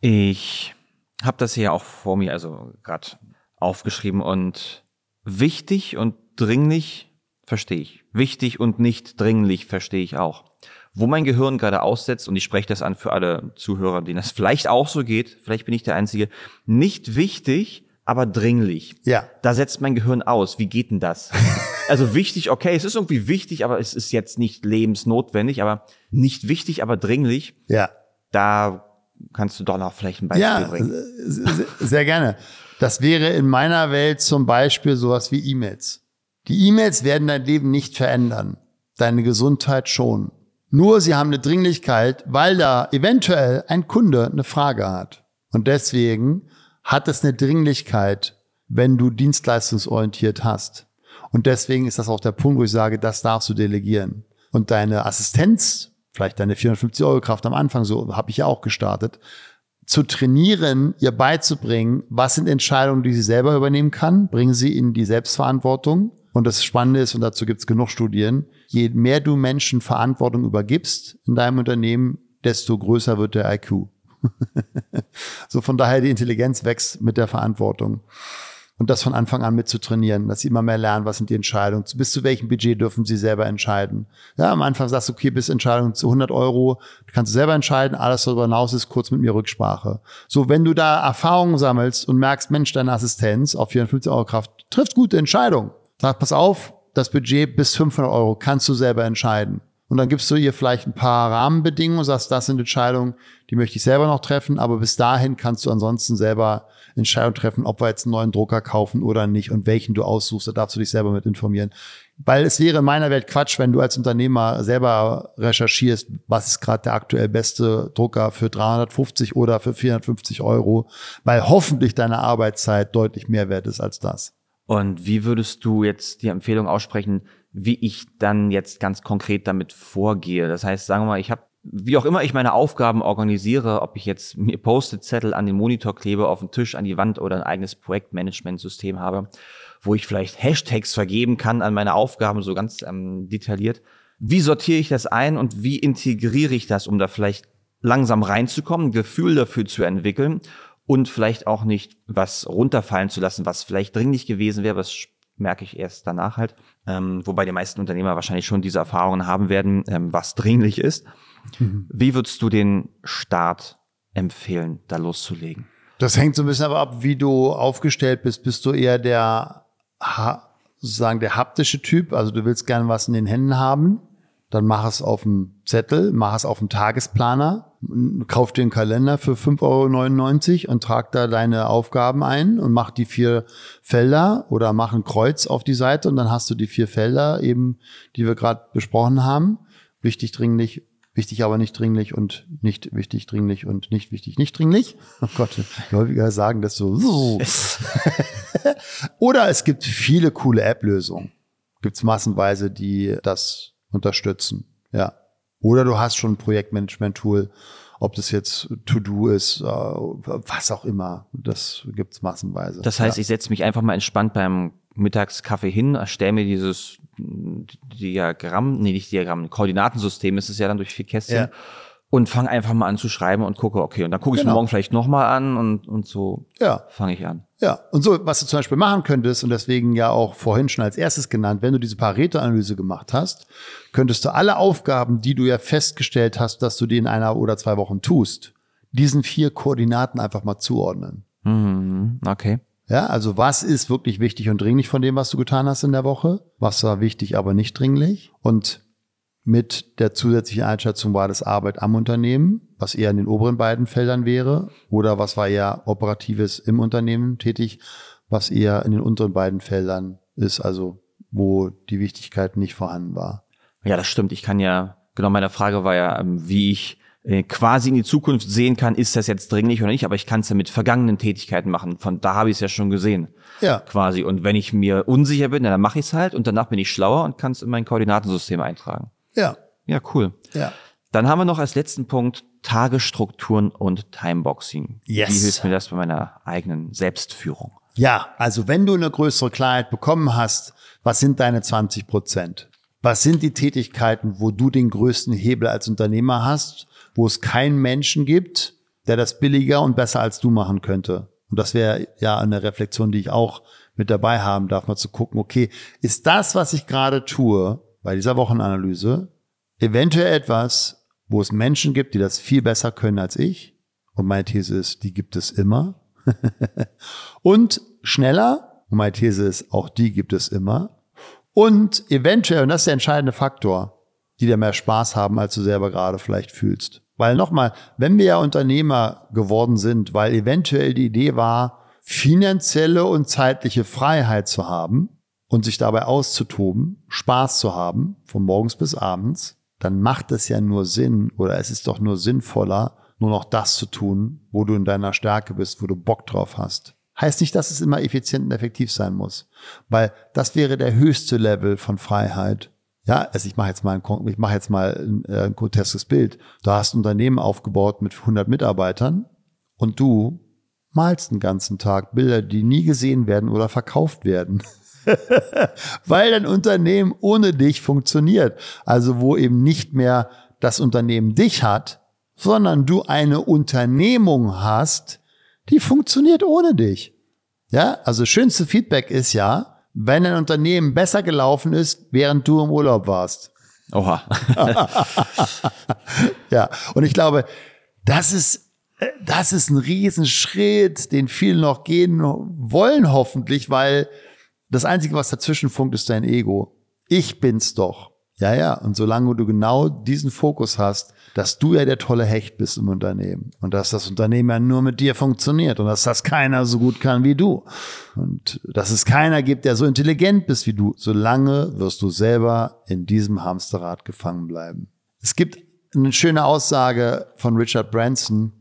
Ich habe das hier auch vor mir, also gerade aufgeschrieben und wichtig und dringlich verstehe ich. Wichtig und nicht dringlich verstehe ich auch. Wo mein Gehirn gerade aussetzt, und ich spreche das an für alle Zuhörer, denen das vielleicht auch so geht, vielleicht bin ich der Einzige, nicht wichtig aber dringlich. Ja. Da setzt mein Gehirn aus. Wie geht denn das? also wichtig, okay, es ist irgendwie wichtig, aber es ist jetzt nicht lebensnotwendig, aber nicht wichtig, aber dringlich. Ja. Da kannst du doch noch vielleicht ein Beispiel ja, bringen. Sehr gerne. Das wäre in meiner Welt zum Beispiel sowas wie E-Mails. Die E-Mails werden dein Leben nicht verändern. Deine Gesundheit schon. Nur sie haben eine Dringlichkeit, weil da eventuell ein Kunde eine Frage hat. Und deswegen hat es eine Dringlichkeit, wenn du dienstleistungsorientiert hast. Und deswegen ist das auch der Punkt, wo ich sage, das darfst du delegieren. Und deine Assistenz, vielleicht deine 450 Euro Kraft am Anfang, so habe ich ja auch gestartet, zu trainieren, ihr beizubringen, was sind Entscheidungen, die sie selber übernehmen kann, bringen sie in die Selbstverantwortung. Und das Spannende ist, und dazu gibt es genug Studien, je mehr du Menschen Verantwortung übergibst in deinem Unternehmen, desto größer wird der IQ. so von daher die Intelligenz wächst mit der Verantwortung. Und das von Anfang an mit zu trainieren, dass sie immer mehr lernen, was sind die Entscheidungen, bis zu welchem Budget dürfen sie selber entscheiden. Ja, am Anfang sagst du, okay, bis Entscheidung zu 100 Euro, kannst du selber entscheiden, alles darüber hinaus ist kurz mit mir Rücksprache. So, wenn du da Erfahrungen sammelst und merkst, Mensch, deine Assistenz auf 450 Euro Kraft trifft gute Entscheidungen. Sag, pass auf, das Budget bis 500 Euro kannst du selber entscheiden. Und dann gibst du ihr vielleicht ein paar Rahmenbedingungen, sagst, das sind Entscheidungen, die möchte ich selber noch treffen, aber bis dahin kannst du ansonsten selber Entscheidungen treffen, ob wir jetzt einen neuen Drucker kaufen oder nicht und welchen du aussuchst, da darfst du dich selber mit informieren. Weil es wäre in meiner Welt Quatsch, wenn du als Unternehmer selber recherchierst, was ist gerade der aktuell beste Drucker für 350 oder für 450 Euro, weil hoffentlich deine Arbeitszeit deutlich mehr wert ist als das. Und wie würdest du jetzt die Empfehlung aussprechen, wie ich dann jetzt ganz konkret damit vorgehe. Das heißt, sagen wir mal, ich habe, wie auch immer ich meine Aufgaben organisiere, ob ich jetzt mir Post-it-Zettel an den Monitor klebe, auf den Tisch, an die Wand oder ein eigenes Projektmanagement-System habe, wo ich vielleicht Hashtags vergeben kann an meine Aufgaben, so ganz ähm, detailliert. Wie sortiere ich das ein und wie integriere ich das, um da vielleicht langsam reinzukommen, ein Gefühl dafür zu entwickeln und vielleicht auch nicht was runterfallen zu lassen, was vielleicht dringlich gewesen wäre, was merke ich erst danach halt. Ähm, wobei die meisten Unternehmer wahrscheinlich schon diese Erfahrungen haben werden, ähm, was dringlich ist. Mhm. Wie würdest du den Start empfehlen, da loszulegen? Das hängt so ein bisschen aber ab, wie du aufgestellt bist. Bist du eher der, sozusagen der haptische Typ? Also du willst gerne was in den Händen haben? dann mach es auf dem Zettel, mach es auf dem Tagesplaner, kauf dir einen Kalender für 5,99 Euro und trag da deine Aufgaben ein und mach die vier Felder oder mach ein Kreuz auf die Seite und dann hast du die vier Felder eben, die wir gerade besprochen haben. Wichtig, dringlich, wichtig, aber nicht dringlich und nicht wichtig, dringlich und nicht wichtig, nicht dringlich. Oh Gott, häufiger sagen das so. oder es gibt viele coole App-Lösungen. Gibt's massenweise, die das unterstützen. Ja. Oder du hast schon ein Projektmanagement-Tool, ob das jetzt To-Do ist, äh, was auch immer. Das gibt's massenweise. Das heißt, ja. ich setze mich einfach mal entspannt beim Mittagskaffee hin, erstelle mir dieses Diagramm, nee, nicht Diagramm, Koordinatensystem ist es ja dann durch vier Kästchen. Ja und fange einfach mal an zu schreiben und gucke, okay, und dann gucke ich genau. morgen vielleicht nochmal an und, und so ja. fange ich an. Ja, und so, was du zum Beispiel machen könntest, und deswegen ja auch vorhin schon als erstes genannt, wenn du diese Pareto-Analyse gemacht hast, könntest du alle Aufgaben, die du ja festgestellt hast, dass du die in einer oder zwei Wochen tust, diesen vier Koordinaten einfach mal zuordnen. Mhm, okay. Ja, also was ist wirklich wichtig und dringlich von dem, was du getan hast in der Woche? Was war wichtig, aber nicht dringlich? Und mit der zusätzlichen Einschätzung war das Arbeit am Unternehmen, was eher in den oberen beiden Feldern wäre, oder was war eher operatives im Unternehmen tätig, was eher in den unteren beiden Feldern ist, also wo die Wichtigkeit nicht vorhanden war. Ja, das stimmt. Ich kann ja, genau meine Frage war ja, ähm, wie ich äh, quasi in die Zukunft sehen kann, ist das jetzt dringlich oder nicht, aber ich kann es ja mit vergangenen Tätigkeiten machen. Von da habe ich es ja schon gesehen. Ja. Quasi. Und wenn ich mir unsicher bin, dann mache ich es halt und danach bin ich schlauer und kann es in mein Koordinatensystem eintragen. Ja. Ja, cool. Ja. Dann haben wir noch als letzten Punkt Tagesstrukturen und Timeboxing. Yes. Wie hilft mir das bei meiner eigenen Selbstführung? Ja, also wenn du eine größere Klarheit bekommen hast, was sind deine 20 Prozent? Was sind die Tätigkeiten, wo du den größten Hebel als Unternehmer hast, wo es keinen Menschen gibt, der das billiger und besser als du machen könnte? Und das wäre ja eine Reflexion, die ich auch mit dabei haben darf, mal zu gucken, okay, ist das, was ich gerade tue, bei dieser Wochenanalyse eventuell etwas, wo es Menschen gibt, die das viel besser können als ich. Und meine These ist, die gibt es immer. und schneller. Und meine These ist, auch die gibt es immer. Und eventuell, und das ist der entscheidende Faktor, die dir mehr Spaß haben, als du selber gerade vielleicht fühlst. Weil nochmal, wenn wir ja Unternehmer geworden sind, weil eventuell die Idee war, finanzielle und zeitliche Freiheit zu haben, und sich dabei auszutoben, Spaß zu haben, von morgens bis abends, dann macht es ja nur Sinn oder es ist doch nur sinnvoller, nur noch das zu tun, wo du in deiner Stärke bist, wo du Bock drauf hast. Heißt nicht, dass es immer effizient und effektiv sein muss, weil das wäre der höchste Level von Freiheit. Ja, also ich mache jetzt mal ein, ich mache jetzt mal ein, äh, ein groteskes Bild. Du hast ein Unternehmen aufgebaut mit 100 Mitarbeitern und du malst den ganzen Tag Bilder, die nie gesehen werden oder verkauft werden. weil dein Unternehmen ohne dich funktioniert. Also wo eben nicht mehr das Unternehmen dich hat, sondern du eine Unternehmung hast, die funktioniert ohne dich. Ja, also schönste Feedback ist ja, wenn ein Unternehmen besser gelaufen ist, während du im Urlaub warst. Oha. ja, und ich glaube, das ist das ist ein Riesenschritt, den viele noch gehen wollen, hoffentlich, weil das Einzige, was dazwischen funkt, ist dein Ego. Ich bin's doch. Ja, ja. Und solange du genau diesen Fokus hast, dass du ja der tolle Hecht bist im Unternehmen und dass das Unternehmen ja nur mit dir funktioniert und dass das keiner so gut kann wie du und dass es keiner gibt, der so intelligent bist wie du, solange wirst du selber in diesem Hamsterrad gefangen bleiben. Es gibt eine schöne Aussage von Richard Branson,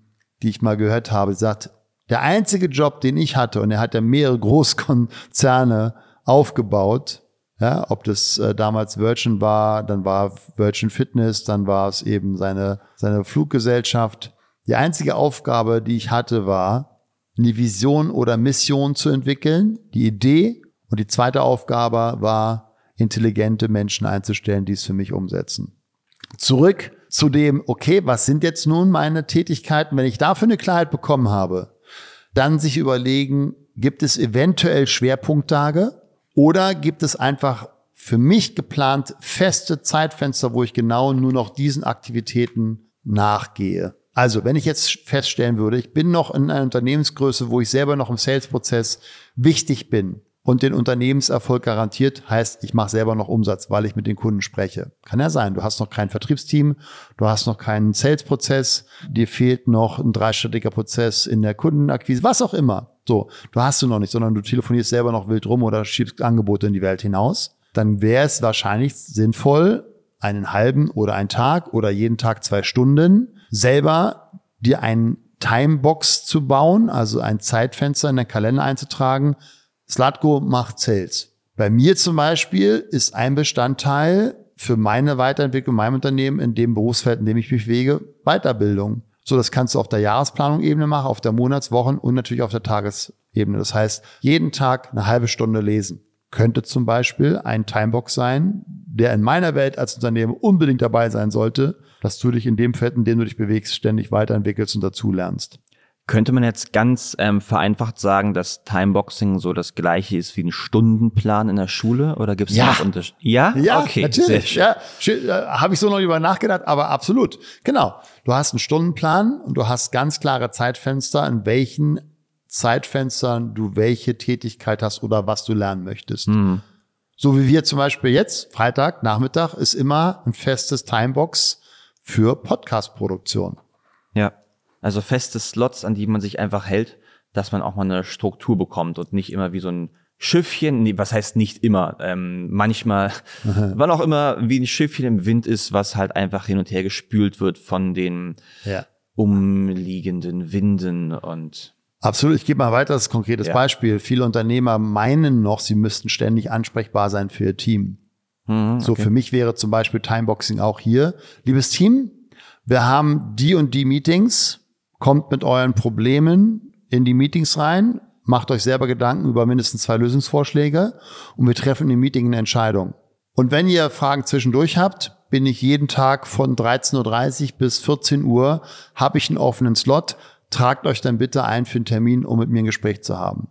die ich mal gehört habe, Sie sagt, der einzige Job, den ich hatte, und er hat ja mehrere Großkonzerne aufgebaut, ja, ob das äh, damals Virgin war, dann war Virgin Fitness, dann war es eben seine, seine Fluggesellschaft. Die einzige Aufgabe, die ich hatte, war, eine Vision oder Mission zu entwickeln, die Idee. Und die zweite Aufgabe war, intelligente Menschen einzustellen, die es für mich umsetzen. Zurück zu dem, okay, was sind jetzt nun meine Tätigkeiten, wenn ich dafür eine Klarheit bekommen habe? Dann sich überlegen, gibt es eventuell Schwerpunkttage oder gibt es einfach für mich geplant feste Zeitfenster, wo ich genau nur noch diesen Aktivitäten nachgehe. Also, wenn ich jetzt feststellen würde, ich bin noch in einer Unternehmensgröße, wo ich selber noch im Sales-Prozess wichtig bin, und den Unternehmenserfolg garantiert, heißt, ich mache selber noch Umsatz, weil ich mit den Kunden spreche. Kann ja sein, du hast noch kein Vertriebsteam, du hast noch keinen Sales-Prozess, dir fehlt noch ein dreistelliger Prozess in der Kundenakquise, was auch immer. So, du hast du noch nicht, sondern du telefonierst selber noch wild rum oder schiebst Angebote in die Welt hinaus. Dann wäre es wahrscheinlich sinnvoll, einen halben oder einen Tag oder jeden Tag zwei Stunden selber dir einen Timebox zu bauen, also ein Zeitfenster in den Kalender einzutragen, Slatko macht Sales. Bei mir zum Beispiel ist ein Bestandteil für meine Weiterentwicklung, meinem Unternehmen, in dem Berufsfeld, in dem ich mich bewege, Weiterbildung. So, das kannst du auf der Jahresplanung-Ebene machen, auf der Monats-, Wochen- und natürlich auf der Tagesebene. Das heißt, jeden Tag eine halbe Stunde lesen. Könnte zum Beispiel ein Timebox sein, der in meiner Welt als Unternehmen unbedingt dabei sein sollte, dass du dich in dem Feld, in dem du dich bewegst, ständig weiterentwickelst und dazulernst. Könnte man jetzt ganz ähm, vereinfacht sagen, dass Timeboxing so das gleiche ist wie ein Stundenplan in der Schule? Oder gibt es ja. noch Unterschiede? Ja, ja, okay, natürlich. Ja, äh, habe ich so noch über nachgedacht, aber absolut. Genau. Du hast einen Stundenplan und du hast ganz klare Zeitfenster, in welchen Zeitfenstern du welche Tätigkeit hast oder was du lernen möchtest. Mhm. So wie wir zum Beispiel jetzt, Freitag, Nachmittag, ist immer ein festes Timebox für Podcast-Produktion. Ja. Also feste Slots, an die man sich einfach hält, dass man auch mal eine Struktur bekommt und nicht immer wie so ein Schiffchen, nee, was heißt nicht immer, ähm, manchmal, wann auch immer wie ein Schiffchen im Wind ist, was halt einfach hin und her gespült wird von den ja. umliegenden Winden und Absolut. Ich gebe mal weiter das konkretes ja. Beispiel. Viele Unternehmer meinen noch, sie müssten ständig ansprechbar sein für ihr Team. Mhm, okay. So für mich wäre zum Beispiel Timeboxing auch hier. Liebes Team, wir haben die und die Meetings kommt mit euren Problemen in die Meetings rein, macht euch selber Gedanken über mindestens zwei Lösungsvorschläge und wir treffen im Meeting eine Entscheidung. Und wenn ihr Fragen zwischendurch habt, bin ich jeden Tag von 13.30 Uhr bis 14 Uhr, habe ich einen offenen Slot. Tragt euch dann bitte ein für einen Termin, um mit mir ein Gespräch zu haben.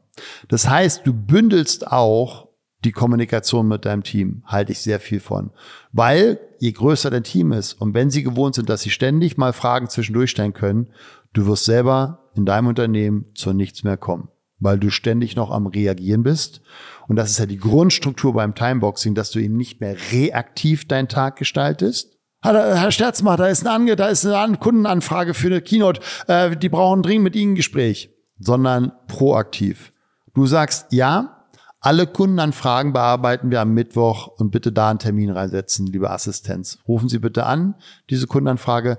Das heißt, du bündelst auch die Kommunikation mit deinem Team halte ich sehr viel von. Weil je größer dein Team ist und wenn sie gewohnt sind, dass sie ständig mal Fragen zwischendurch stellen können, du wirst selber in deinem Unternehmen zu nichts mehr kommen, weil du ständig noch am Reagieren bist. Und das ist ja die Grundstruktur beim Timeboxing, dass du eben nicht mehr reaktiv deinen Tag gestaltest, Herr Sterzmach, da ist eine, Ange da ist eine Kundenanfrage für eine Keynote. Äh, die brauchen dringend mit Ihnen ein Gespräch, sondern proaktiv. Du sagst, ja, alle Kundenanfragen bearbeiten wir am Mittwoch und bitte da einen Termin reinsetzen, liebe Assistenz. Rufen Sie bitte an, diese Kundenanfrage.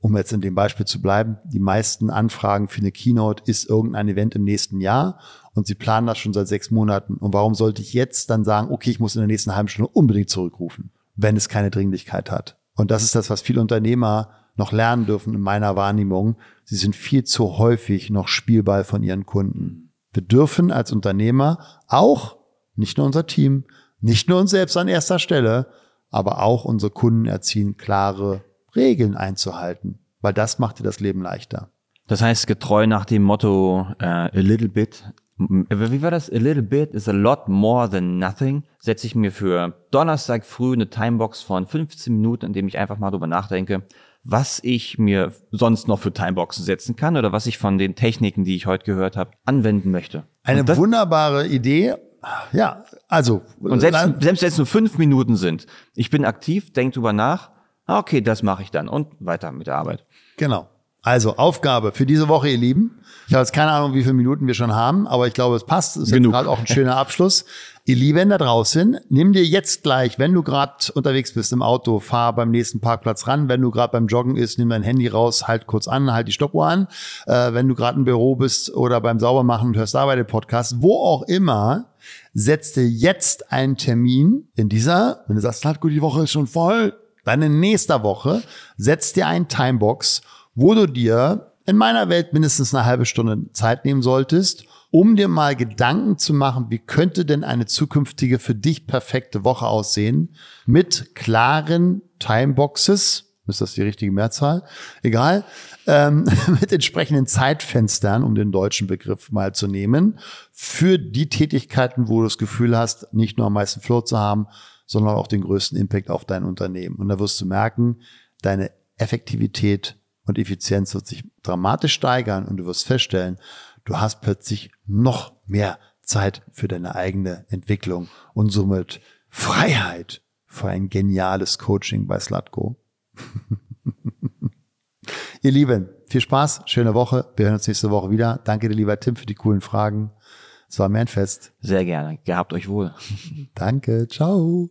Um jetzt in dem Beispiel zu bleiben, die meisten Anfragen für eine Keynote ist irgendein Event im nächsten Jahr und Sie planen das schon seit sechs Monaten. Und warum sollte ich jetzt dann sagen, okay, ich muss in der nächsten halben Stunde unbedingt zurückrufen, wenn es keine Dringlichkeit hat? Und das ist das, was viele Unternehmer noch lernen dürfen in meiner Wahrnehmung. Sie sind viel zu häufig noch Spielball von ihren Kunden. Wir dürfen als Unternehmer auch, nicht nur unser Team, nicht nur uns selbst an erster Stelle, aber auch unsere Kunden erziehen, klare Regeln einzuhalten, weil das macht dir das Leben leichter. Das heißt, getreu nach dem Motto uh, a little bit, wie war das? A little bit is a lot more than nothing. Setze ich mir für Donnerstag früh eine Timebox von 15 Minuten, in dem ich einfach mal drüber nachdenke, was ich mir sonst noch für Timeboxen setzen kann oder was ich von den Techniken, die ich heute gehört habe, anwenden möchte. Eine wunderbare Idee. Ja, also. Und selbst, selbst wenn es nur fünf Minuten sind, ich bin aktiv, denk drüber nach, okay, das mache ich dann und weiter mit der Arbeit. Genau. Also Aufgabe für diese Woche, ihr Lieben. Ich habe jetzt keine Ahnung, wie viele Minuten wir schon haben, aber ich glaube, es passt. Es ist Genug. gerade auch ein schöner Abschluss. ihr Lieben da draußen, nimm dir jetzt gleich, wenn du gerade unterwegs bist im Auto, fahr beim nächsten Parkplatz ran. Wenn du gerade beim Joggen ist, nimm dein Handy raus, halt kurz an, halt die Stoppuhr an. Äh, wenn du gerade im Büro bist oder beim Saubermachen und hörst da bei den Podcast, wo auch immer, setz dir jetzt einen Termin in dieser, wenn du sagst, halt gut, die Woche ist schon voll, dann in nächster Woche, setz dir einen Timebox wo du dir in meiner Welt mindestens eine halbe Stunde Zeit nehmen solltest, um dir mal Gedanken zu machen, wie könnte denn eine zukünftige für dich perfekte Woche aussehen mit klaren Timeboxes, ist das die richtige Mehrzahl? Egal, ähm, mit entsprechenden Zeitfenstern, um den deutschen Begriff mal zu nehmen, für die Tätigkeiten, wo du das Gefühl hast, nicht nur am meisten Flow zu haben, sondern auch den größten Impact auf dein Unternehmen. Und da wirst du merken, deine Effektivität und Effizienz wird sich dramatisch steigern und du wirst feststellen, du hast plötzlich noch mehr Zeit für deine eigene Entwicklung und somit Freiheit für ein geniales Coaching bei Slutgo. Ihr Lieben, viel Spaß, schöne Woche. Wir hören uns nächste Woche wieder. Danke dir, lieber Tim, für die coolen Fragen. Es war mir ein Fest. Sehr gerne. Gehabt euch wohl. Danke. Ciao.